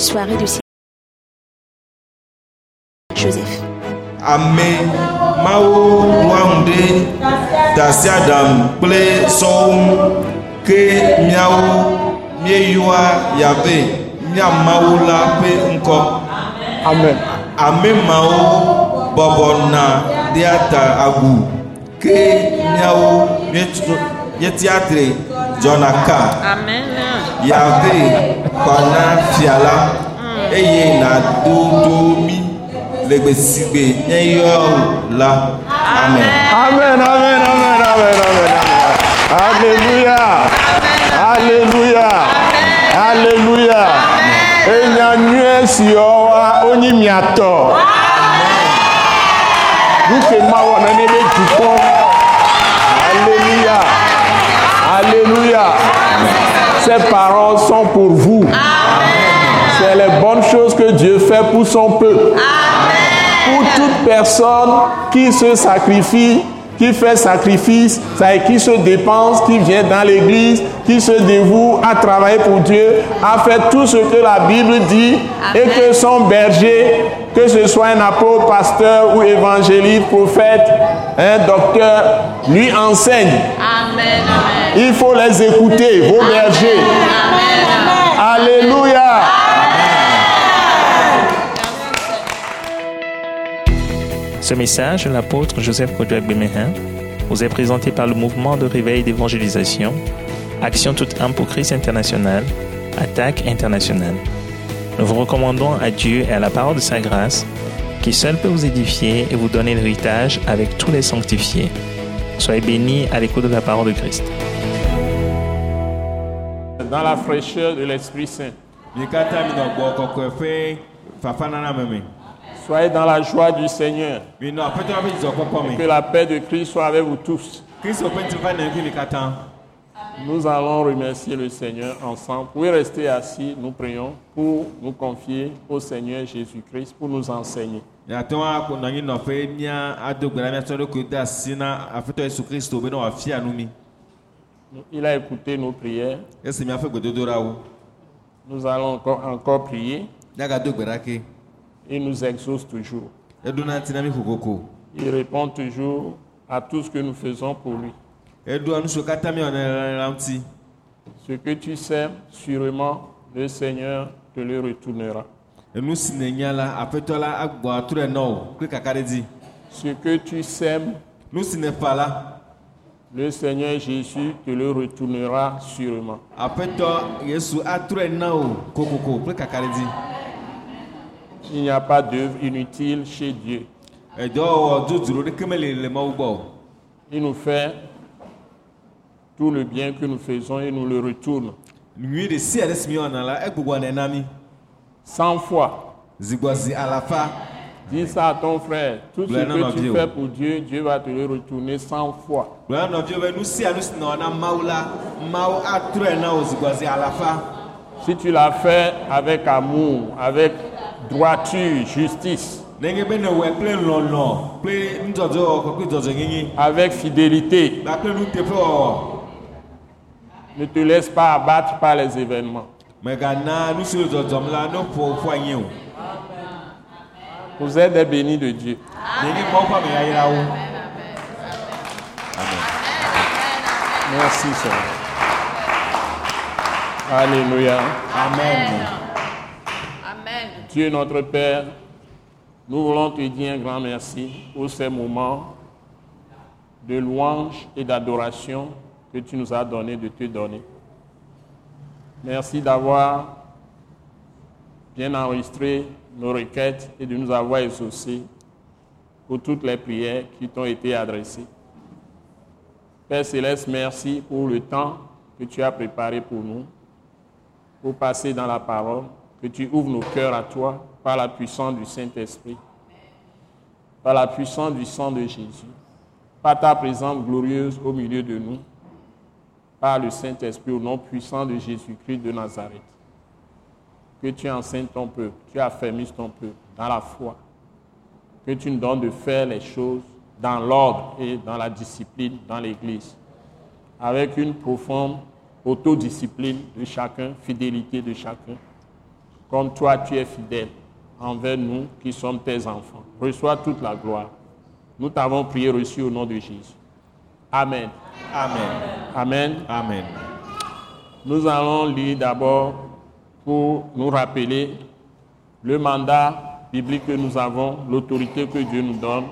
Soirée de Joseph. ame mawo ɖe tasiaɖam kple sɔwo ke míawo míeyɔa yabe mía mawu la ƒe ŋkɔ Amen. ame mawo bɔbɔna ɖea ta agu ke míawo míetrɔ- míetiatre dzɔna ka Amen. yabe xɔna fia la eye nàdo to mí le gbe si gbe míeyɔ la amen. Amen, amen, amen, amen, amen, amen. Alléluia. Alléluia. Alléluia. Enyanyue siwa onyi miatɔ. Duke mawɔ nane be dukɔ. Alléluia. Ces paroles sont pour vous. C'est les bonnes choses que Dieu fait pour son peuple. Pour toute personne qui se sacrifie, qui fait sacrifice, qui se dépense, qui vient dans l'église, qui se dévoue à travailler pour Dieu, à faire tout ce que la Bible dit et que son berger, que ce soit un apôtre, pasteur ou évangéliste, prophète, un docteur, lui enseigne. Amen. Amen. Il faut les écouter, vos bergers. Alléluia. Ce message de l'apôtre Joseph Kodouak Bemehin vous est présenté par le mouvement de réveil d'évangélisation, Action toute âme pour Christ international, Attaque internationale. Nous vous recommandons à Dieu et à la parole de sa grâce, qui seul peut vous édifier et vous donner l'héritage avec tous les sanctifiés. Soyez bénis à l'écoute de la parole de Christ. Dans la fraîcheur de l'Esprit Saint. Soyez dans la joie du Seigneur. Que la paix de Christ soit avec vous tous. Nous allons remercier le Seigneur ensemble. Vous pouvez rester assis, nous prions pour nous confier au Seigneur Jésus-Christ pour nous enseigner. Il a écouté nos prières. Nous allons encore, encore prier. Il nous exauce toujours. Il répond toujours à tout ce que nous faisons pour lui. Ce que tu sèmes, sûrement, le Seigneur te le retournera. Ce que tu sèmes, le Seigneur Jésus te le retournera sûrement. Il n'y a pas d'œuvre inutile chez Dieu. Il nous fait tout le bien que nous faisons et nous le retourne. Cent fois. Dis ça à ton frère. Tout ce que tu fais pour Dieu, Dieu va te le retourner cent fois. Si tu l'as fait avec amour, avec droiture, justice, avec fidélité, kpakple nuteƒewɔwɔ ne te laisse pas abattre par les événements. Vous êtes des bénis de Dieu. Merci Seigneur. Alléluia. Amen. Dieu notre Père, nous voulons te dire un grand merci pour ces moments de louange et d'adoration que tu nous as donné de te donner. Merci d'avoir bien enregistré nos requêtes et de nous avoir exaucés pour toutes les prières qui t'ont été adressées. Père Céleste, merci pour le temps que tu as préparé pour nous, pour passer dans la parole, que tu ouvres nos cœurs à toi par la puissance du Saint-Esprit, par la puissance du sang de Jésus, par ta présence glorieuse au milieu de nous, par le Saint-Esprit au nom puissant de Jésus-Christ de Nazareth. Que tu enseignes ton peuple, tu affermisses ton peuple dans la foi, que tu nous donnes de faire les choses dans l'ordre et dans la discipline dans l'Église, avec une profonde autodiscipline de chacun, fidélité de chacun, comme toi tu es fidèle envers nous qui sommes tes enfants. Reçois toute la gloire. Nous t'avons prié reçu au nom de Jésus. Amen. Amen. Amen. Amen. Nous allons lire d'abord pour nous rappeler le mandat biblique que nous avons, l'autorité que Dieu nous donne.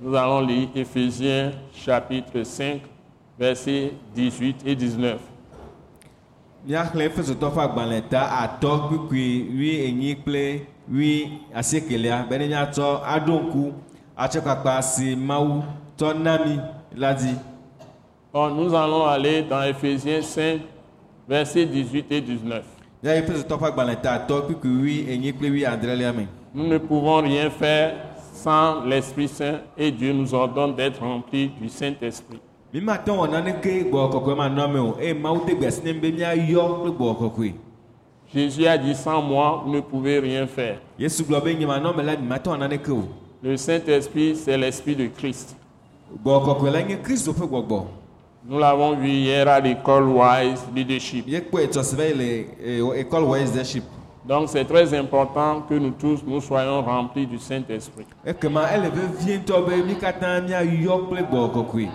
Nous allons lire Éphésiens chapitre 5, versets 18 et 19. Míaxlẽ efesotɔ ƒe agbalẽ ta atɔ kpukpui wi enyi kple wi asiekelia míatsɔ aɖo ŋku atsɔkpakpa si mawu tsɔ na mi la nous allons aller dans Éphésiens 5, versets 18 et 19. ya efesotɔ ƒe agbalẽ ta atɔ kpukpui wi enyi kple wi adrelia me Nous ne pouvons rien faire sans l'Esprit Saint et Dieu nous ordonne d'être remplis du Saint-Esprit. Mi kɔkɔe ma nɔ o eye mawu de ne kple kɔkɔe Jésus a dit sans moi, vous ne pouvez rien faire. yesu gblɔ be nye manɔ me la mi mate wɔ naneke o Le Saint-Esprit, c'est l'Esprit de Christ. gbɔwɔ kɔkɔe la nye kristu ƒe gbɔgbɔ Nous l'avons vu hier à l'école Wise Leadership. le eh, école wise leadership Donc c'est très important que nous tous, nous soyons remplis du Saint-Esprit. ekema ele vevie ŋutɔ be mi katã míayɔ kple gbɔwɔ kɔkɔe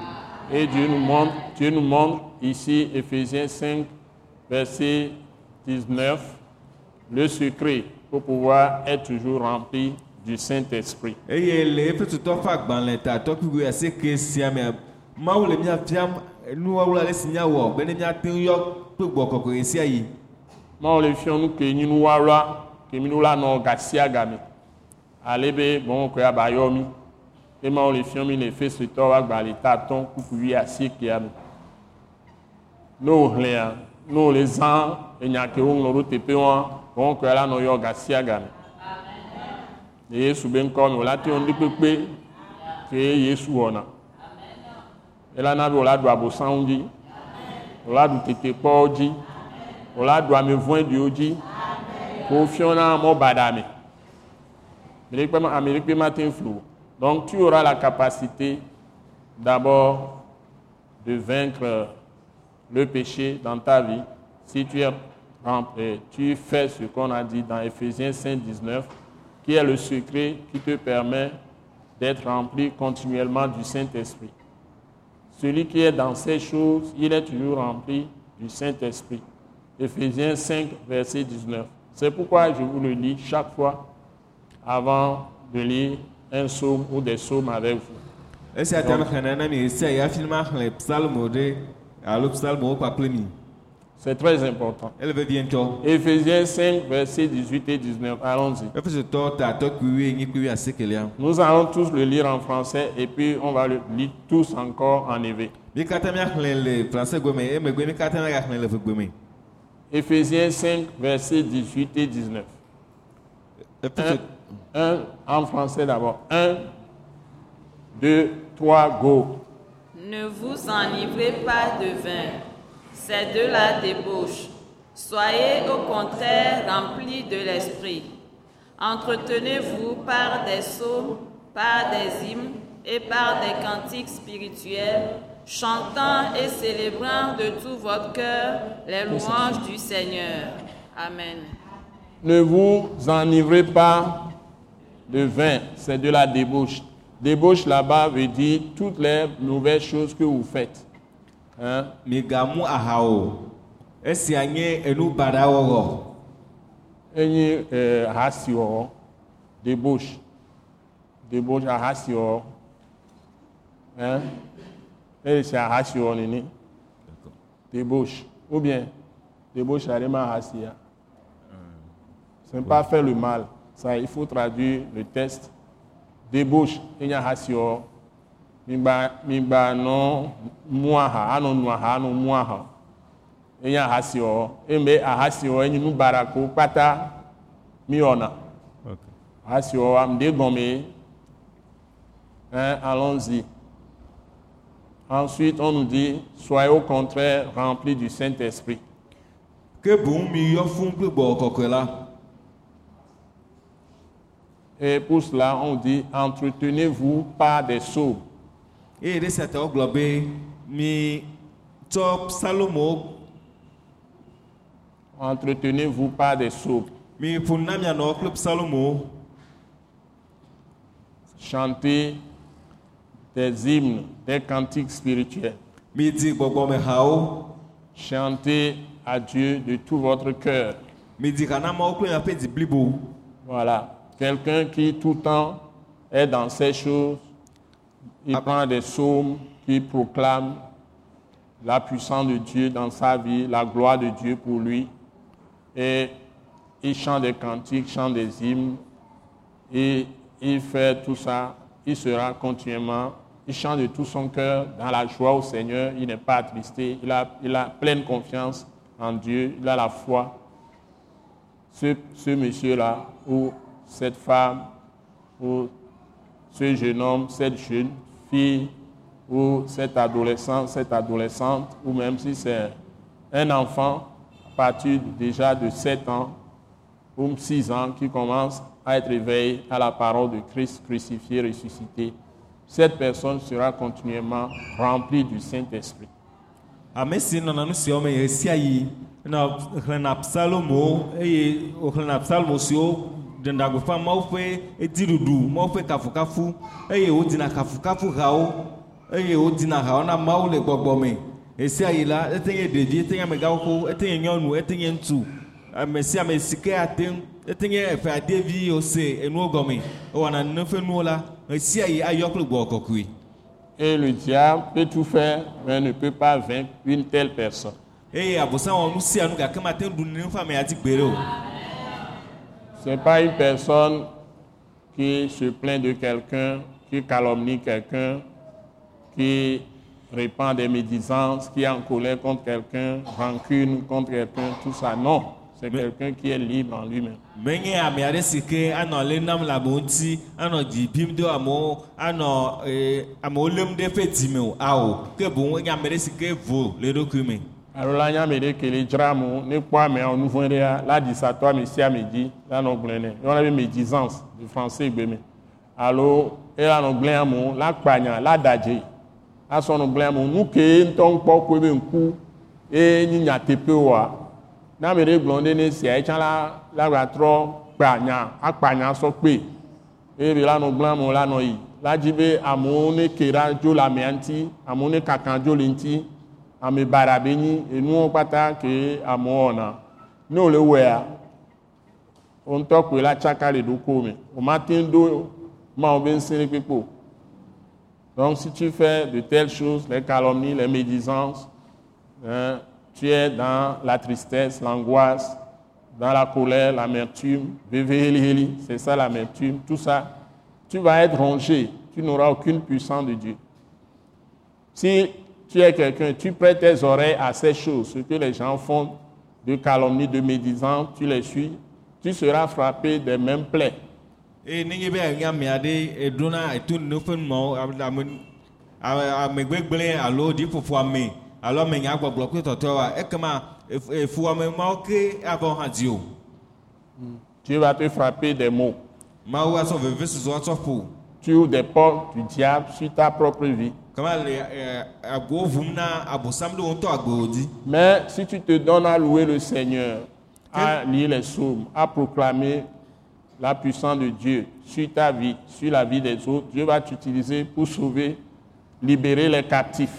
Et Dieu nous montre, Dieu nous montre ici, Éphésiens 5, verset 19, le secret pour pouvoir être toujours rempli du Saint-Esprit. mawu le nu ke ke mi nu la nɔ ale be bɔn yɔ mi ke mawu le fiɔ mi le Efesotɔ wo agbalẽ ta atɔ kuku wi asiekea me ne wo hlẽa ne wo le zã enya ke woŋlɔ ɖo teƒe wɔa bɔn koe la nɔ yɔ ga sia ga me le Yesu be ŋkɔ me wòla te ŋu ɖi kpekpe ke Yesu wɔna elana be wòla ɖu abosãwo dzi wòla ɖu tetekpɔwo dzi wòla ɖu ame vɔ̃ɖiwo dzi ko fiɔna mɔ baɖa me ame ɖekpe ma- ame ɖekpe mate ŋu flu. o. donc tu auras la capacité d'abord de vaincre le péché dans ta vie si tu, es, rem- euh, tu fais ce qu'on a dit dans Ephésiens 5, 19 qui est le secret qui te permet d'être rempli continuellement du Saint-Esprit. Celui qui est dans ces choses, il est toujours rempli du Saint-Esprit. Éphésiens 5, verset 19. C'est pourquoi je vous le lis chaque fois avant de lire un psaume ou des psaumes avec vous. C'est très important. Éphésiens 5, verset 18 et 19. Allons-y. Nous allons tous le lire en français et puis on va le lire tous encore en éveil. Éphésiens 5, verset 18 et 19. Efeso- Un, en français d'abord. 1, 2, 3, go. Ne vous enivrez pas de vin, c'est de la débauche. Soyez au contraire remplis de l'esprit. Entretenez-vous par des psaumes, par des hymnes et par des cantiques spirituels, chantant et célébrant de tout votre cœur les louanges du Seigneur. Amen. Ne vous enivrez pas de vin, c'est de la débauche. Débauche là-bas veut dire toutes les mauvaises choses que vous faites. Hein? Enyi euh, ahasiwɔwɔ, débauche. Débauche, ahasiwɔwɔ. Hein? C'est ahasiwɔwɔ nini. Débauche. Ou bien, débauche, c'est vraiment ahasia. Ce n'est pas faire le mal. Ça, il faut traduire le texte. Débauche, enyi ahasiwɔwɔ. Migba, migba nɔ muaha, anɔ muaha. enye ahasiwɔwɔ eme ahasiwɔwɔ enye nubarako kpata miwɔna ahasiwɔwɔ ame ɖe gɔme ye. hein, allons-y ensuite on nous dit soyez au contraire remplis du Saint-Esprit ke boŋ mi yɔ fún kple gbɔwɔ kɔkɔe la et pour cela on dit entretenez-vous par des ɖe sia ta wogblɔ be mi tsɔ psalomowo entretenez-vous par des nu na mianɔ kple psalomo chanter des hymnes, des cantiques spirituels. midi gbɔgbɔmehawo Chantez à Dieu de tout votre cœur. midi ha na mawo kple miaƒe dzi blibo Voilà. Quelqu'un qui tout le temps est dans ces choses, il prend des psaumes qui proclament la puissance de Dieu dans sa vie, la gloire de Dieu pour lui. Et il chante des cantiques, chante des hymnes. Et il fait tout ça. Il sera continuellement, il chante de tout son cœur dans la joie au Seigneur. Il n'est pas attristé. Il a, il a pleine confiance en Dieu. Il a la foi ce, ce monsieur-là, ou cette femme, ou ce jeune homme, cette jeune fille, ou cet adolescent, cette adolescente, ou même si c'est un enfant, à partir déjà de 7 ans ou 6 ans, qui commence à être éveillé à la parole de Christ crucifié, ressuscité, cette personne sera continuellement remplie du Saint-Esprit. Ame si nɔna nu siawo me ɣe sia ɣi na xlẽna psalomo eye wòxlẽna psalomo siwo ɖena gbeƒã mawu ƒe ediɖuɖu mawu ƒe kafukafu eye wodina kafukafu hawo eye wodina hawo na mawu le gbɔgbɔ me ɣe sia ɣi la ete nye ɖevi ete nye amegaxoxo ete nye nyɔnu ete nye ŋutsu ame sia ame si ke ate ŋu ete nye eƒe adevi yiwo se enuwo gɔme ewɔna nene ƒe nuwo la ɣe sia ɣi ayɔ kple gbɔgbɔ kɔkɔe Et le diable peut tout faire, mais ne peut pas vaincre une telle personne. eye abosan wɔ nu sia nu gake mate ɖu ne ƒe ame adi gbe ɖe o. Ce n'est pas une personne qui se plaint de quelqu'un, qui calomnie quelqu'un, qui répand des médisances, qui est en colère contre quelqu'un, rancune contre quelqu'un, tout ça. Non, c'est quelqu'un qui est libre en lui-même. menye ame aɖe si ke anɔ le nam le amewo ŋuti anɔ dzi bim ɖe amewo anɔ ee amewo lém ɖe eƒe dzi me o awo ke boŋ enye ame ɖe si ke vo le eɖokui me alo la nya ame ɖe ke le dzra mo ne kpɔ amea nu vɔ̃ ɖea la ɖi satɔ ame sia ame dzi la nɔ nɛ yɔna be médisance du français gbe me alo ela nɔ gblẽ amewo la kpanya la da dze asɔ nɔ gblẽ amewo nu ke ŋutɔ ŋkpɔ koe be ŋku eye nyi nyateƒe oa ne ame ɖe gblɔ ɖe ne sia etsã la la gba trɔ kpanya akpanya sɔ kpe eye be la nɔ gblẽ amewo la nɔ yi la dzi be amewo ne ke ɖa dzo le amea ŋuti amewo ne kaka dzo le ŋuti ame bara be nyi ke amewo wɔna ne wòle wɔea wo ŋutɔ la tsaka le ɖokuiwo me o ma donc si tu fais de telles choses les calomnies les médisances hein, tu es dans la tristesse l'angoisse dans la colère l'amertume bébé heli heli c'est ça l'amertume tout ça. Tu vas être rongé tu n'auras aucune puissance de Dieu. Si tu es quelqu'un, tu prêtes tes oreilles à ces choses, ce que les gens font de calomnie, de médisance, tu les suis, tu seras frappé des mêmes plaies. Tu vas te frapper des mots. Tu ouvres des portes du diable sur ta propre vie. Dzi Mais si tu te donnes à louer le Seigneur, à lire les psaumes, à proclamer la puissance de Dieu sur ta vie, sur la vie des autres, Dieu va t'utiliser pour sauver, libérer les captifs.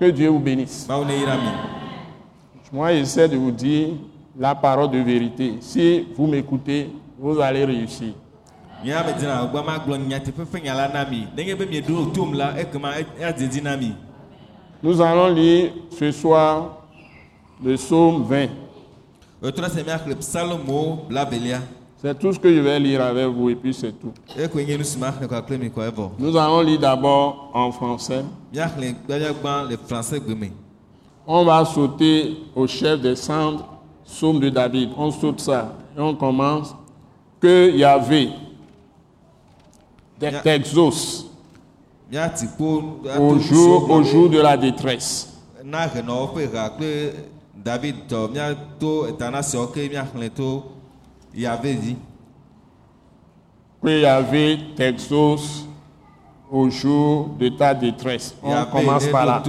Que Dieu vous bénisse. mi Moi, j'essaie de vous dire la parole de vérité. Si vous m'écoutez, vous allez réussir. Nous allons lire ce soir le psaume 20. C'est tout ce que je vais lire avec vous et puis c'est tout. evɔ Nous allons lire d'abord en français. On va sauter au chef des cendres, psaume de David. On saute ça et on commence. Que Yahvé Ya- t'exauce au jour, au jour de la détresse. Yave dzi que Yahvé t'exauce au jour de ta détresse. On commence par là.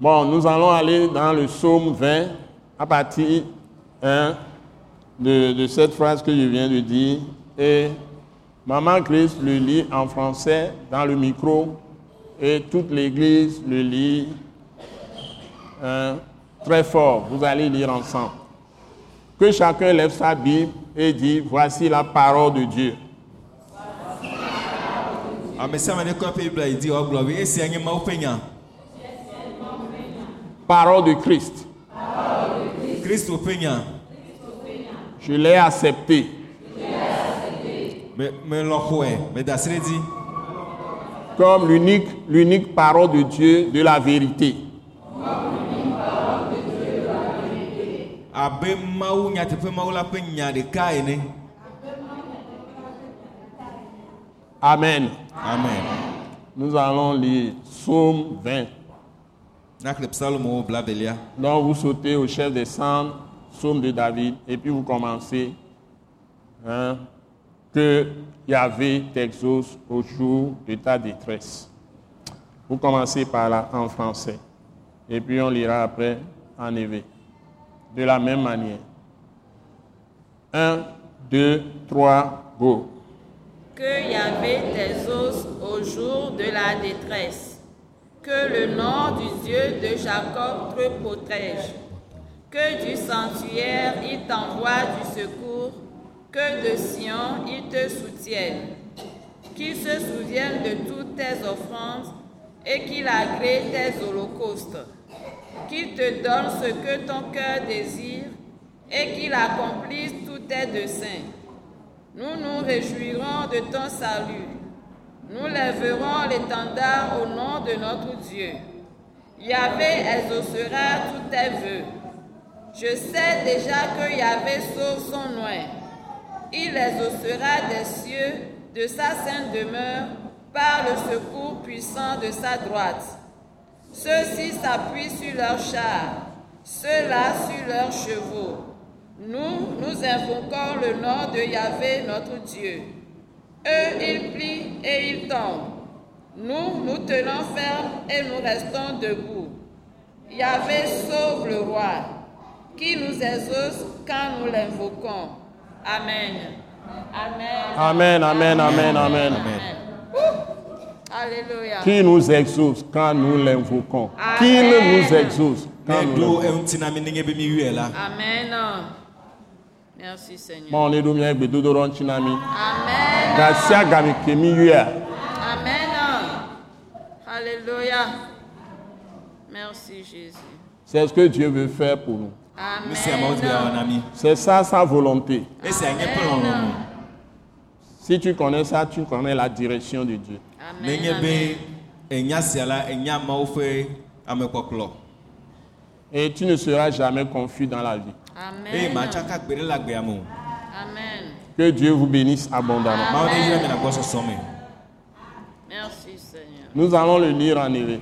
Bon, nous allons aller dans le psaume 20 à partir hein, de, de cette phrase que je viens de dire. Et Maman Christ le lit en français dans le micro et toute l'église le lit hein, très fort. Vous allez lire ensemble. Que chacun lève sa Bible et dit, voici la parole de Dieu. Ƒe nya. Parole de Christ. Nya. Je l'ai accepté. Comme l'unique, l'unique parole de Dieu de la vérité. Abe Mawu nyateƒe Mawu la ƒe nya ɖeka ene. Amen. Amen. Nous allons lire Psaume 20. Nakle psalomo blavelia. Donc vous sautez au chef des cendres, Psaume de David, et puis vous commencez. hein, que Yahvé t'exauce au jour de ta détresse. Vous commencez par là en français. Et puis on lira après en éveil. De la même manière. 1, 2, 3, go. Que Yahvé t'exauce au jour de la détresse. Que le nom du Dieu de Jacob te protège. Que du sanctuaire il t'envoie du secours. Que de Sion il te soutienne. Qu'il se souvienne de toutes tes offrandes et qu'il agrée tes holocaustes. Qu'il te donne ce que ton cœur désire et qu'il accomplisse tous tes desseins. Nous nous réjouirons de ton salut. Nous lèverons l'étendard au nom de notre Dieu. Yahvé exaucera tous tes vœux. Je sais déjà que Yahvé sauve son loin. Il exaucera des cieux de sa sainte demeure par le secours puissant de sa droite. Ceux-ci s'appuient sur leurs chars, ceux-là sur leurs chevaux. Nous, nous invoquons le nom de Yahvé, notre Dieu. Eux, ils plient et ils tombent. Nous, nous tenons ferme et nous restons debout. Yahvé sauve le roi, qui nous exauce quand nous l'invoquons. Amen. Amen. Amen, amen, amen, amen. Alléluia. Qui nous exauce quand nous l'invoquons. Amen. Qu'il nous exauce quand nous l'invoquons. Amen. Merci Seigneur. Amen. Amen. Alléluia. Merci Jésus. C'est ce que Dieu veut faire pour nous. Amen. C'est ça sa volonté. Lɔlɔ̃nu. Si tu connais ça, tu connais la direction de Dieu. Amen. Ƒe amekpɔkplɔ. Et tu ne seras jamais confus dans la vie. Amen. o. Amen. Que Dieu vous bénisse abondamment. Merci Seigneur. Nous allons le lire en éveil.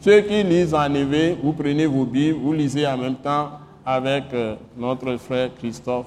Ceux qui lisent en éveil, vous prenez vos Bibles, vous lisez en même temps avec euh, notre frère Christophe.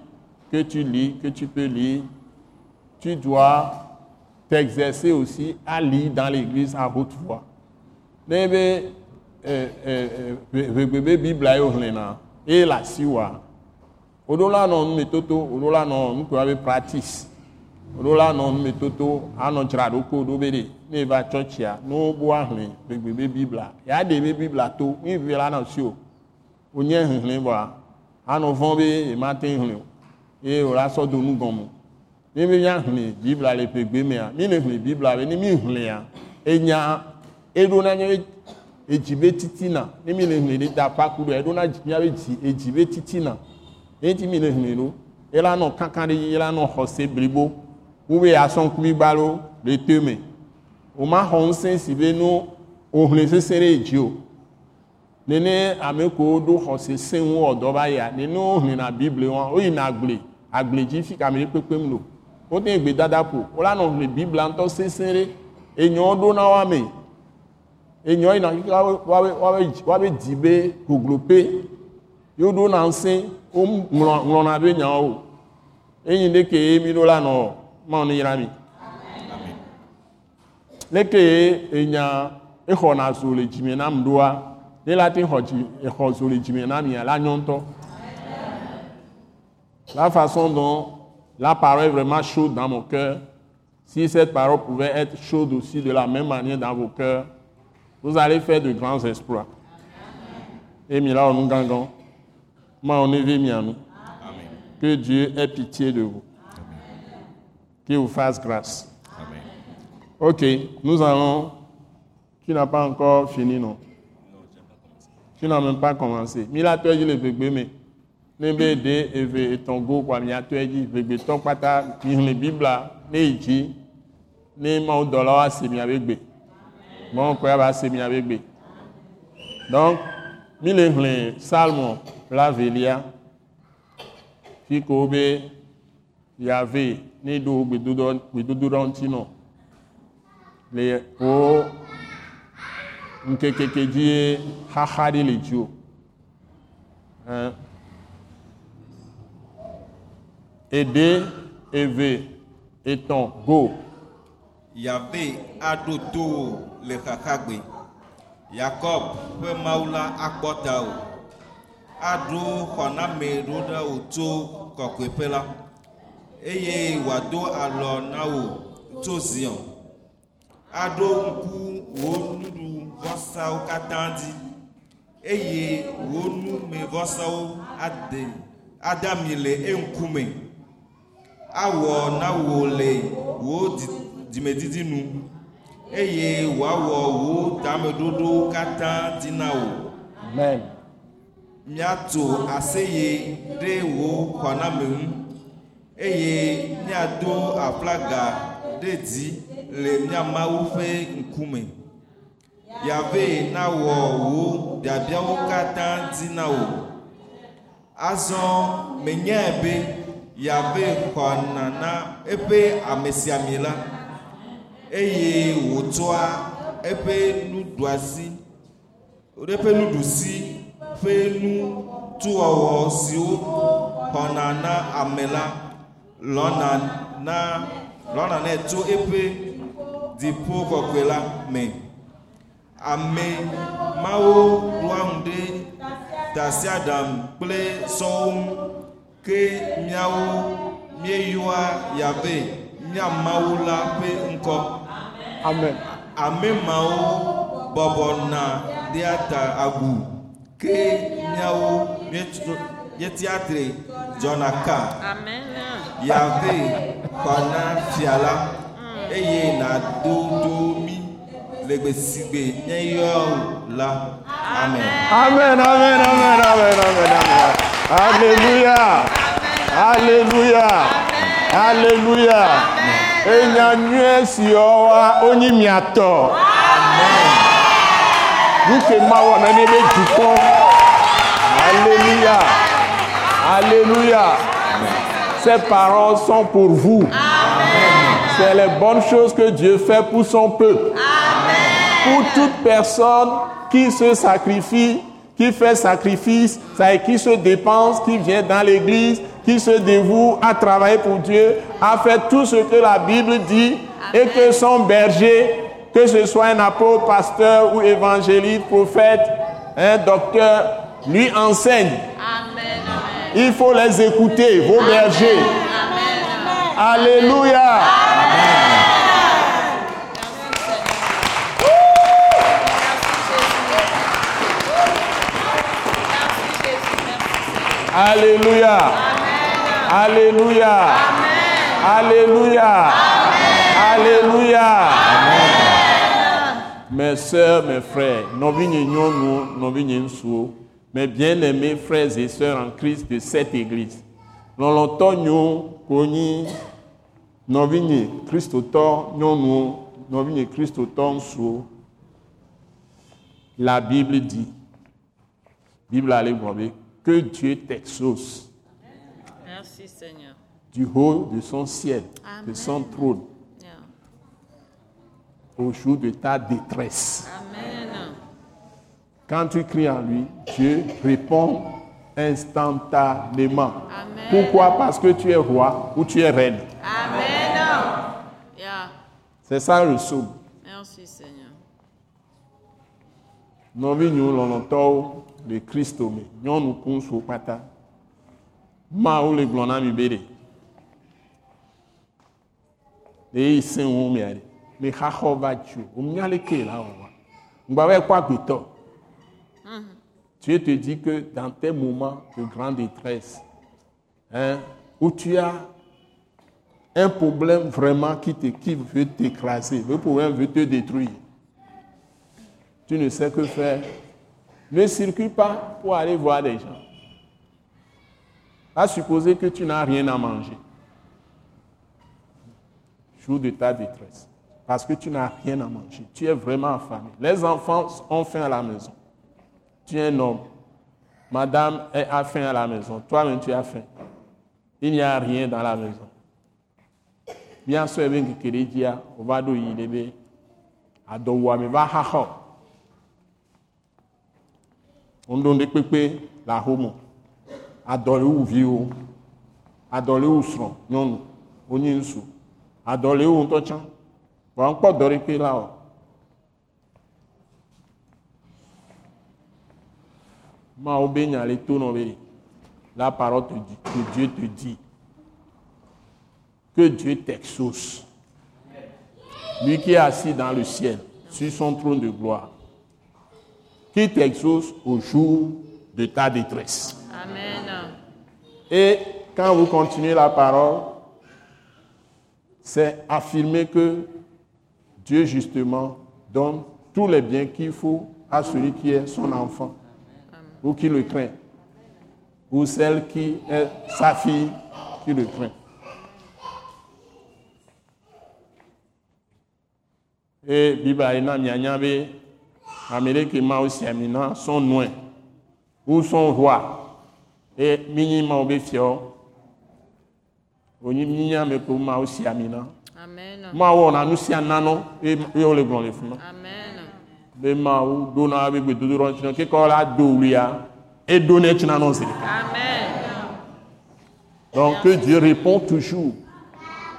que tu lis, que tu peux lire, tu dois t'exercer aussi à lire dans l'église à haute voix. Be eh, eh, eh, vegbebe Bible. Woɖo la nɔ numetoto, woɖo la nɔ nukua be practice. Woɖo la nɔ numetoto anɔ dzraɖoko ɖo be ɖe ne eva tsɔtsia ne wobo ahlẽ vegbebe Biblia ya ɖe be Biblia to nuive la nɔ si o. Wonye hehlẽ vɔa anɔ vɔ̃ be emate hlẽ o eye wòla sɔ do nu gɔme. Ne be míahlẽ Biblia le ƒegbe mea, mi ne hlẽ Biblia be ne mi hlẽa enya eɖo na nye be edzi be titina ne mi le hlẽ ɖe da paku ɖo eɖo na dzi míabe dzi edzi be titina eti mi le hlẽ ɖo ela nɔ kankan ɖe ela nɔ xɔse blibo wobe asɔnkumi gbalo le to me o ma xɔ ŋusẽ si be no o hlẽ sesẽ ɖe dzi o nene ame ko ɖo xɔ sesẽ ŋu wɔ dɔ va yia nene wo hlẽna bible wɔn wo yina agble agble dzi fi kame ɖe kpekpem lo wote gbe dada ƒo wola nɔ hlẽ bible ŋutɔ sesẽ ɖe enyo ɖo na wa me enyo yina wabe wabe di be gogloƒe yewo ɖo na ŋusẽ wo ŋlɔ ŋlɔna be nyawo eyi ɖeke ye mi ɖo la nɔ mawo ne yra mi. Leke ye enya exɔna zo le dzime nam ɖoa ne la te xɔ dzi exɔ zo le dzime na mia la nyɔ ŋutɔ la façon dont la parole est vraiment chaude dans mon cœur si cette parole pouvait être chaude aussi de la même manière dans vos cœurs vous allez faire de grands exploits et mi la onu gangan ma on nu que Dieu ait pitié de vous qu'il vous fasse grâce Amen. Ok, nous allons. Tu n'as pas encore fini, non? Tu n'as même pas commencé. Mila tu as dit le bébé, mais. Nebe de eve etongo kwa mi atu eji bebe tɔ kpata mi hlẽ bibla ne yi dzi ne mawu dɔla wa se mia be gbe mawu kɔ ya ba se mia be gbe donc mi le hlẽ salmo la velia fi ko be yave ne do gbedodo gbedodoɖa ŋuti nɔ le wo ŋkekeke dzi ye xaxa ɖe le dzi o Eɖe eve etɔ̃ go Yave aɖo to wò le xaxagbe. Yakob ƒe Mawu la akpɔ tawò. Aɖo xɔname ɖo ɖe wò tso la. Eye wòado alɔ na wò tso Zion. Aɖo ŋku wò nuɖuvɔsawo katã dzi. Eye wò numevɔsawo ade ade ami le eŋkume. Awɔ na wò le wò di- dzimedidi nu eye wòawɔ wò tameɖoɖowo katã dzi na wò. Amen. Míato aseye ɖe wò xɔname ŋu eye míado aflaga ɖe dzi le mía Mawu ƒe ŋkume. Yave nawɔ wò biabiawo katã dzi na wò. Azɔ menyae be yave xɔna na eƒe amesiami la eye wòtsɔa eƒe nuɖuasi eƒe nuɖusi ƒe nutuwɔwɔ siwo xɔna na ame la lɔna na lɔna nɛ tso eƒe dziƒo kɔkɔe la me. Ame mawo ɖoa ŋu ɖe tasiaɖam kple sɔwo ŋu ke míawo míeyɔa yave mía mawu la ƒe ŋkɔ. Amen. Ame mawo bɔbɔna ɖea ta agu ke míawo míetu- míetiatre dzɔna ka. Amen. yave xɔna fia la eye nàdo do mí le gbe si gbe míeyɔ la. Amen. amen amen amen amen amen amen. Alléluia. Alléluia. Alléluia. Enya nyuie siɔwa wonyi miatɔ nuke mawɔ nane be dukɔ alléluia. Alléluia. Ces paroles sont pour vous. C'est les bonnes choses que Dieu fait pour son peuple. Pour toute personne qui se sacrifie, qui fait sacrifice, qui se dépense, qui vient dans l'église, qui se dévoue à travailler pour Dieu, à faire tout ce que la Bible dit et que son berger, que ce soit un apôtre, pasteur ou évangéliste, prophète, un docteur, lui enseigne. Amen. Il faut les écouter, vos bergers. Amen. Alléluia. Alléluia. Alléluia. Alléluia. Alléluia. mes sœurs, mes frères, mes bien-aimés frères et sœurs en Christ de cette église. Lɔlɔ̃tɔ nyo konyi novigne kristotɔ nyɔnuwo, novigne kristotɔ ŋutsuwo. La Bible dit, Bible gblɔ be, que Dieu t'exauce Merci Seigneur. du haut de son ciel, de son trône, Yeah. au jour de ta détresse. Amen. Quand tu cries en lui, Dieu répond instantanément. Amen. Pourquoi? Parce que tu es roi ou tu es reine. Amen. Yeah. C'est ça le psaume. Merci Seigneur. Nɔvi nyɔnu lɔlɔtɔwo le Kristo me, nyɔnu kple ŋutsuwo kpata. Mawu le gblɔ na mi be ɖe. Eye mia. Me xaxɔ va tsi o. Wòmenya leke la wɔwa. Ŋgba va kpɔ agbetɔ. Dieu te dit que dans tes moments de grande détresse, hein, où tu as un problème vraiment qui, te, qui veut t'écraser, le problème veut te détruire, tu ne sais que faire, ne circule pas pour aller voir des gens. À supposer que tu n'as rien à manger. Jour de ta détresse. Parce que tu n'as rien à manger. Tu es vraiment affamé. Les enfants ont faim à la maison. Tu es un homme. Madame a faim à la maison. Toi-même, tu as faim. Il n'y a rien dans la maison. Bien sûr, va do yi On donne des pépés, la homo. Adole ou viwo. Adole ou sron, nyɔnu, wonye ŋutsu. Adole ou ŋutɔ tsã. Vɔ ŋkpɔ dɔ ɖe kpe la o. Mawo be nya le la parole te dit, que Dieu te dit que Dieu t'exauce. Lui qui est assis dans le ciel, sur son trône de gloire, qui t'exauce au jour de ta détresse. Amen. Et quand vous continuez la parole, c'est affirmer que Dieu justement donne tous les biens qu'il faut à celui qui est son enfant ou qui le craint, ou celle qui est sa fille qui le craint. Et Bible a ena mianya be ame ɖe ke mawo si ami na son noe ou son roi et minyi mawo be fiawo wonyi minyi ame ko mawo si ami na Amen. mawo wɔna nu sia nanɔ eye eye wole gblɔ le ma Amen. be mawo dona be gbedodoɖɔ ŋuti ke kɔ la do wulia edo ne tina nɔ zi ɖeka Amen. donc que Dieu répond toujours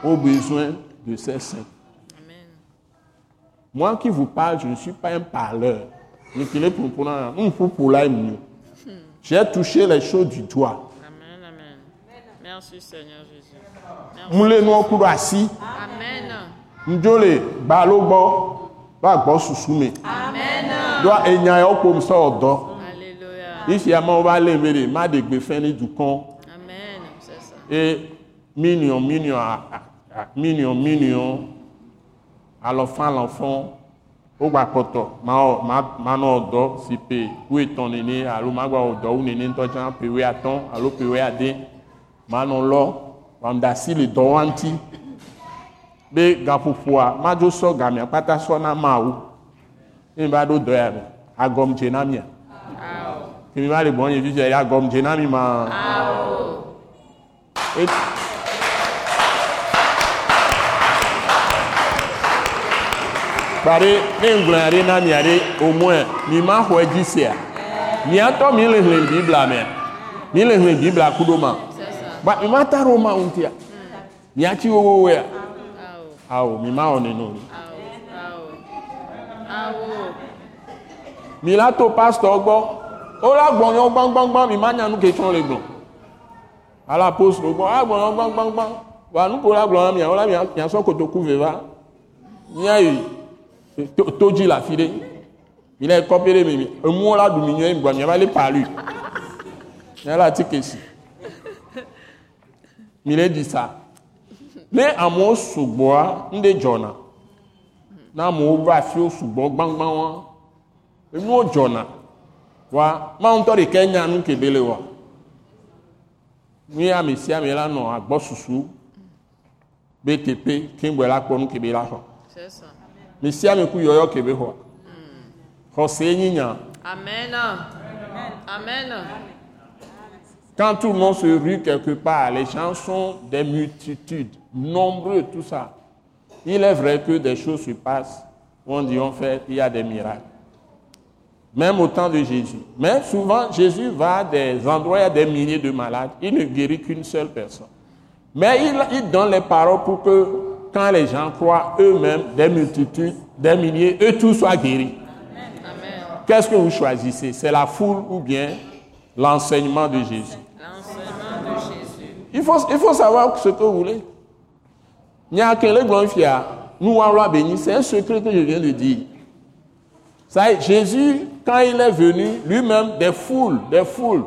aux besoins de ses saints. Moi qui vous parle je ne suis pas un parleur mi j'ai touché les choses du doigt Amen. Amen. Merci Seigneur Jésus. Merci. le Amen. ŋdzo le gbalo gbɔ va gbɔ susu me Amen. do enya yawo ƒom sɔ dɔ Alléluia. ifi amewo va lé me ɖe ma ɖe gbe fɛn ne dukɔ Amen. C'est ça. et million million a- a- a- million million alɔfã alɔfɔ wogba kpɔtɔ ma ma manɔ dɔ si pe wuietɔn nene alo magba wɔ dɔ wu nene ŋutɔ tsã pe wuiatɔn alo pe wuiade manɔ lɔ wam da asi le dɔ wa ŋuti be gaƒoƒoa madzo sɔ gamea kpata sɔ na mawu eye va ɖo dɔ ya me agɔmdze na mia kemi va le gbɔ nye vi sia agɔmdze na mi ma. Bari ne ŋgblɔa ɖe na mia ɖe moins mi ma xɔe dzi sia. Miatɔ mi le hlẽ Biblia mea. Mi le hlẽ Biblia ku ɖo ma. Ba mi ma ta ɖo ma ŋutia. Miatsi wowowo ya. Awo. Mi ma wɔ neno. Mi la to pastor gbɔ. O la gbɔ nyɔ gbãgbãgbã mi ma nya nu ke tsɔ le gblɔ. Ala apostolo gbɔ a gbɔ nyɔ gbãgbãgbã. Wa nu ko la gblɔ na mia o la mia sɔ kotoku ve va. Mia yi to- todzi le afi ɖe. Mi le kɔpi ɖe mi mi emuwo la ɖu mi nyuie gbɔ mia va le palu. Mia la atike si. Mi le di sa. Ne amewo sugbɔa, ŋɖe dzɔna. na amewo va fi wo sugbɔ gbangba wa enuwo dzɔna wa mawu ŋutɔ ɖeka nya nu kebe le wa nu ya ame sia ame la nɔ agbɔsusu be teƒe keŋgbɛ la kpɔ nu kebe la xɔ Ame ku yɔyɔ kebe xɔ xɔse nyi nya Amen. Amen. quand tout le monde se rue quelque part les gens sont des multitudes nombreux tout ça il est vrai que des choses se passent on dit on fait il y a des miracles même au temps de Jésus. Mais souvent, Jésus va à des endroits, il y a des milliers de malades, il ne guérit qu'une seule personne. Mais il, il donne les paroles pour que quand les gens croient eux-mêmes, des multitudes, des milliers, eux tous soient guéris. Amen. Qu'est-ce que vous choisissez? C'est la foule ou bien l'enseignement de Jésus? L'enseignement de Jésus. il faut, il faut savoir ce que vous voulez. Nyakele Glonfia, nous allons béni, c'est un secret que je viens de dire. Ça Jésus, quand il est venu, lui-même, des foules, des foules,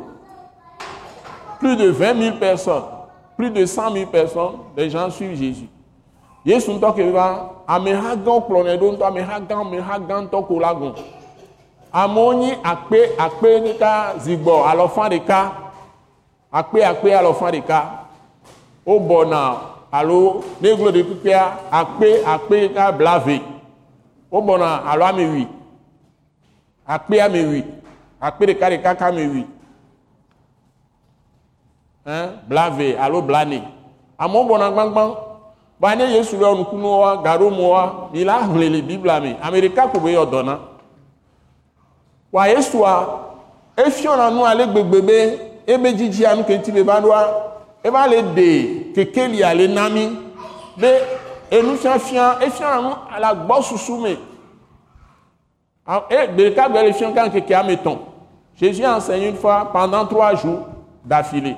plus de 20 000 personnes, plus de 100 000 personnes, des gens suivent Jésus. Yesu ŋutɔ ke va ameha gãwo kplɔnɛ ɖo ŋutɔ ameha gã ameha gãtɔ ko la gɔn amewo nyi akpe akpe ɖeka zigbɔ alɔfã ɖeka. Akpe akpe alɔfã ɖeka. Alo neglo de kpekpea akpe akpe ka blave wobɔna alo ame wi akpe ame wi akpe ɖeka ɖeka ka ame wi hein? blave alo blane amewo bɔna gbangban ba ne yesu ɖe nukunuwoa gaɖomoa mi la hlẽ le biblia me ame ɖeka ko be yɔ dɔ na. Wa yesua efiɔna nu ale gbegbe be ebe dzidzia nu kenti be va ɖoa eva le de kekelia le na mi. Be enufiafia efiɔna nu le agbɔsusu me. Ah, et ɖeka gbe le fiɔ kan keke ame tɔn. Jésus a enseigné une fois pendant trois jours d'affilée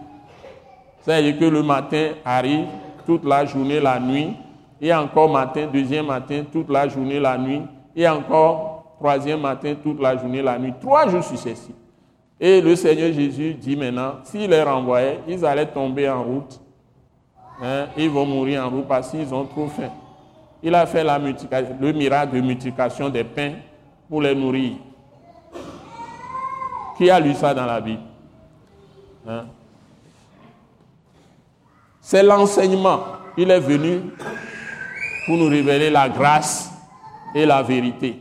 ça veut dire que le matin arrive toute la journée la nuit et encore matin deuxième matin toute la journée la nuit et encore troisième matin toute la journée la nuit trois jours successifs et le Seigneur Jésus dit maintenant, s'il les renvoyait, ils allaient tomber en route. Hein, ils vont mourir en route parce qu'ils ont trop faim. Il a fait le miracle de multiplication des pains pour les nourrir. Qui a lu ça dans la Bible Hein? C'est l'enseignement. Il est venu pour nous révéler la grâce et la vérité.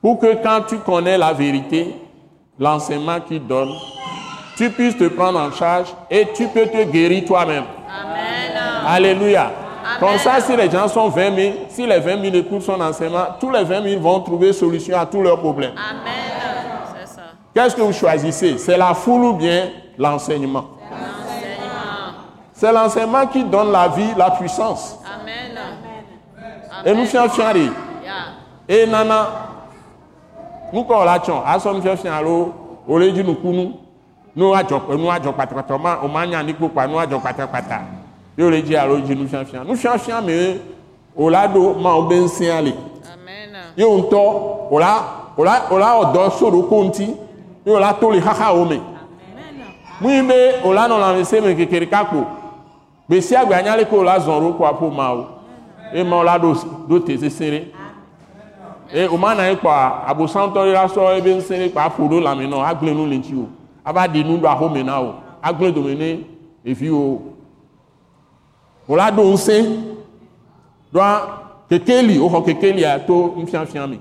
Pour que quand tu connais la vérité, l'enseignement qu'il donne, tu puisses te prendre en charge et tu peux te guérir toi-même. Amen. Alléluia. Comme ça, si les gens sont 20 000, si les 20 000 écoutent son enseignement, tous les 20 000 vont trouver solution à tous leurs problèmes. Amen. Qu'est-ce que vous choisissez? C'est la foule ou bien L'enseignement? C'est l'enseignement qui donne la vie, la puissance. Amen. Et nous faisons fier. Yeah. Et nana, nous on tchon, à son fier fier alo, au lieu de nous kunu, nous a nous a on m'a nyani kwa, nous a djok patakata. Et au lieu de alo, nous fier fier. Nous fier fier, mais au lado, ma on ben sien aller. Amen. ye ŋutɔ wòla wòla wòla wɔ dɔ so ɖoko ŋuti ye wòla to li xaxa wo me muyi be wòla nɔ lãmese me keke ɖeka ko gbe sia gbe anya leke wòla zɔ ɖo kɔa ƒo ma o. Ye ma wòla ɖo ɖo te sese ɖe ye wòma na ye kpɔa abosãtɔ yi la sɔ ebe ŋusẽ ɖe kpɔa aƒo ɖo lãme nɔ agblẽ nu le ŋuti o. Ava ɖi nu ɖo axome na o. Agblẽ dome ne ɖeviwo wòla ɖo ŋusẽ ɖoa kekeli woxɔ kekelia to nufiafia me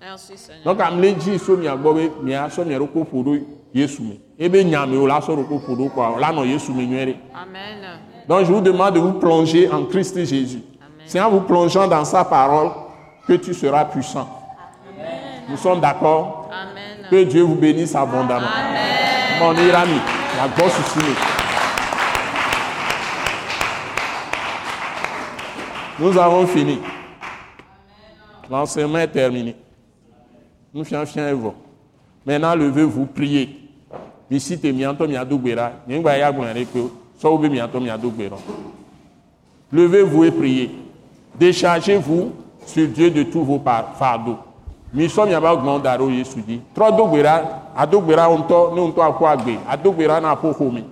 Merci Seigneur. donc amle dzi so mia gbɔ be miasɔ mia ɖokɔ ƒo ɖo yesu me ebe nyame o la sɔ ɖokɔ ƒo ɖo kɔa o la nɔ yesu me nyuie ɖe Amen. Donc je vous demande de vous plonger en Christ Jésus c'est en vous plongeant dans sa parole que tu seras puissant nous sommes d'accord que Dieu vous bénisse abondamment Amen. mon ira mi la susu me nous avons fini L'enseignement est terminé. Nous fions fions vous. Maintenant, levez-vous, priez. Es mianto. Nyengba ya gwen ko. So ube mianto miadogbera. Levez-vous et priez. Déchargez-vous sur Dieu de tous vos fardeaux. Miso miaba gbɔn da ɖo Yesu dzi. Trɔ do gbe ɖa, adogbera ŋutɔ ne ŋutɔ akɔ agbe, adogbera na ƒo xome,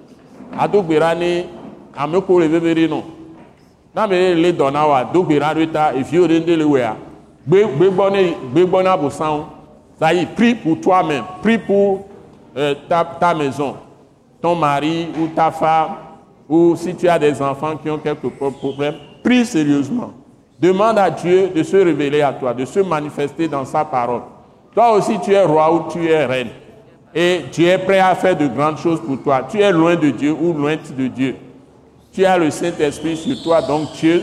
adogbera ne ame ko le veve ɖe nɔ. Na me le dɔ na wa, dogbera ɖo ta eviwo ɖe ŋɖe le wea. Gbe gbegbɔ ne gbegbɔ na bosanwo. Ça y est, prie pour toi-même, prie pour euh, ta, ta maison, ton mari ou ta femme, ou si tu as des enfants qui ont quelques pro- problèmes, prie sérieusement. Demande à Dieu de se révéler à toi, de se manifester dans sa parole. Toi aussi, tu es roi ou tu es reine. Et Dieu est prêt à faire de grandes choses pour toi. Tu es loin de Dieu ou loin de Dieu. Tu as le Saint-Esprit sur toi, donc Dieu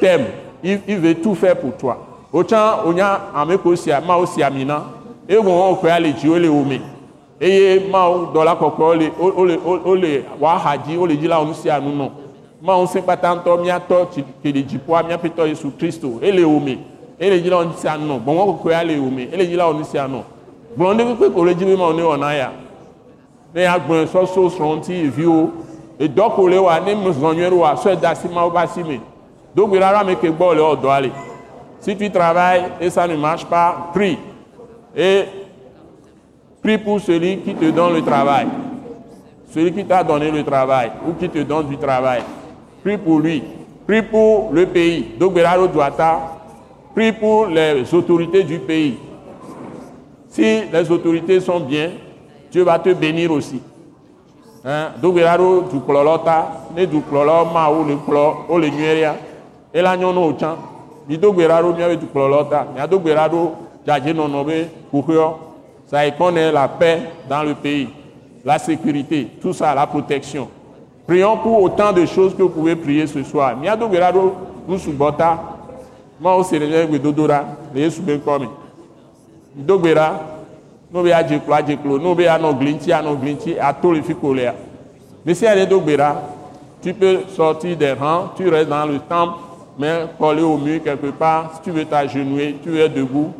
t'aime. Il, veut tout faire pour toi. Autant on a aussi amina et on peut aller Dieu le ome. Et ma dans la koko le ole ole wa haji ole di la on si anu no. Ma on se patanto mi ato ti ke le jipo mi apito Yesu Kristo ele ome. Ele di la on si anu no. Bon ko ko ale ome. Ele di la on si anu. Blonde ko ko le ji ma on e ona ya ne ya gbɔn sɔsɔ srɔ̃nti eviwo edɔko le wa ne mzɔnyɔe wa sɔ da si ma wo ba si me dogbe rara me ke gbɔ le ɔdɔ ale si tu travailles et ça ne marche pas prie et prie pour celui qui te donne le travail celui qui t'a donné le travail ou qui te donne du travail prie pour lui prie pour le pays prie pour les autorités du pays si les autorités sont bien, Dieu va te bénir aussi. Hein? Et là, nous. Ça y connaît la paix dans le pays, la sécurité, tout ça, la protection. Prions pour autant de choses que vous pouvez prier ce soir. Mia do gberaro nous subota. O sere gbe dodora, le yesu be komi dogbera n'obe adzeklo adzeklo n'obe anɔ glinti anɔ glinti ato le fi ko lea mesi ale dogbera tu peux sortir des rangs tu restes dans le temple mais collé au mur quelque part si tu veux t'agenouiller tu es debout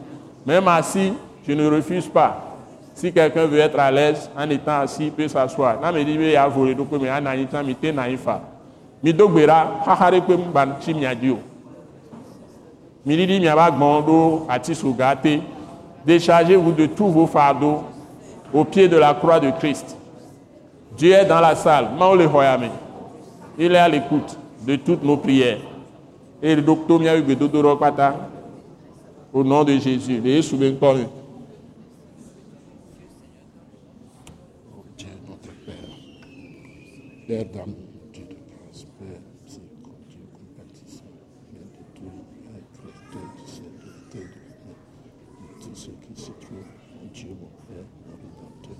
même assis je ne refuse pas si quelqu'un veut être à l'aise en étant assis il peut s'asseoir na me di be ya vole do pe me ananyi tan mi te na yi fa mi dogbera xaxa ɖe kpe mu ba tsi mia di o mi miaba gbɔn ɖo ati soga te Déchargez-vous de tous vos fardeaux au pied de la croix de Christ. Dieu est dans la salle. Maole Hoyame. Il est à l'écoute de toutes nos prières. Et le docteur Miaoube Dodoro Pata, au nom de Jésus, les Yesu Kone. Dieu notre Père, Père d'amour, Dieu de grâce, Père miséricordieux, compatissant, Père de tout, Père créateur du ciel, de la terre, de la mer, de tout ce qui se trouve, mon Dieu, mon Père, mon Rédempteur,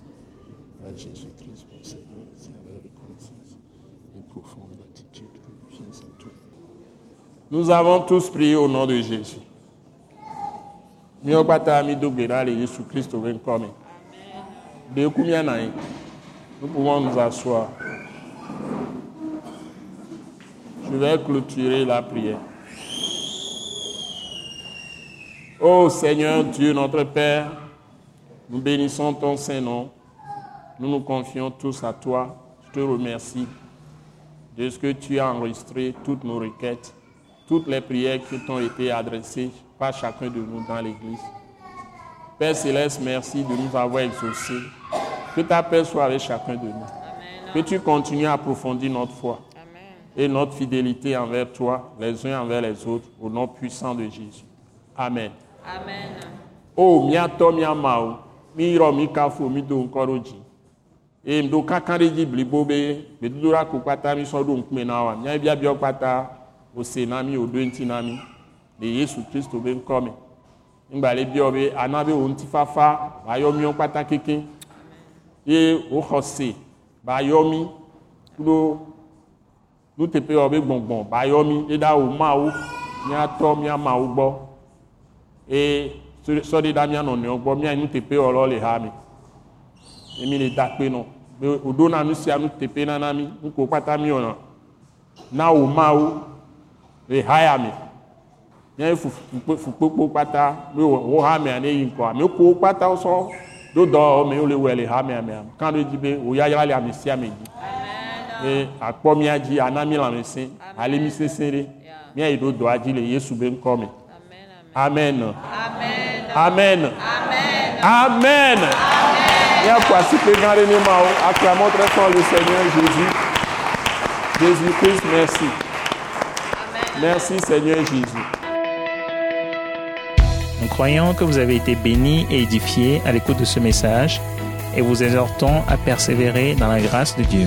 à Jésus-Christ, mon Seigneur, c'est avec reconnaissance et profonde gratitude que nous toi. Avons tous prié au nom de Jésus. Jésus. De. Nous pouvons nous asseoir. Je vais clôturer la prière. Ô Seigneur Dieu, notre Père, nous bénissons ton Saint-Nom. Nous nous confions tous à toi. Je te remercie de ce que tu as enregistré toutes nos requêtes, toutes les prières qui t'ont été adressées par chacun de nous dans l'Église. Père Céleste, merci de nous avoir exaucés. Que ta paix soit avec chacun de nous. Que tu continues à approfondir notre foi et notre fidélité envers toi, les uns envers les autres, au nom puissant de Jésus. Amen. Amen. o miatɔ miamawo miyɔrɔ mi kafo mi do eye mi ɖo kankan ɖe dzi blibo be gbedodoɖa ko kpata mi sɔ ɖo ŋkume na wa. Miawo biabiawo kpata wòse na mi wòɖo ŋuti na mi. Le yesu kristo be ŋkɔ me. Ŋgba le biɔ be ana be wò ŋutifafa wòayɔ miwo kpata kekeŋ ye wòxɔ se bàyɔ mi. Kuɖo nuteƒe wɔ be gbɔngbɔn bàyɔ mi ɖeɖa wò. Mawo miatɔ miamawo gbɔ eye sɔɖi ɖa mia nɔnɔewo gbɔ mia nuteƒe wɔlɔ le ha me emi le da kpe nɔ be wòɖo na nu sia nuteƒe nana mi nuko kpata mi wɔna na wò. Mawo le haya me míaƒe fu- fukpekpewo kpata be wò wò hamea ne yi ŋkɔ ame kuwo kpata wosɔ do dɔ me wole wɔe le hamea mea me kan ɖo dzi be wò yayra le ame sia ame dzi ye akpɔ mía dzi ana mí lãmesẽ ale mí sesẽ ɖe míayi ɖo dɔa dzi le yesu be ŋkɔ me amen amen. Amen. Míaƒo asikpe gã ɖe ne mawo acclamons très fort le seigneur jésus. Jésus christ merci merci seigneur jésus. Nous croyons que vous avez été bénis et édifiés à l'écoute de ce message et vous exhortons à persévérer dans la grâce de Dieu.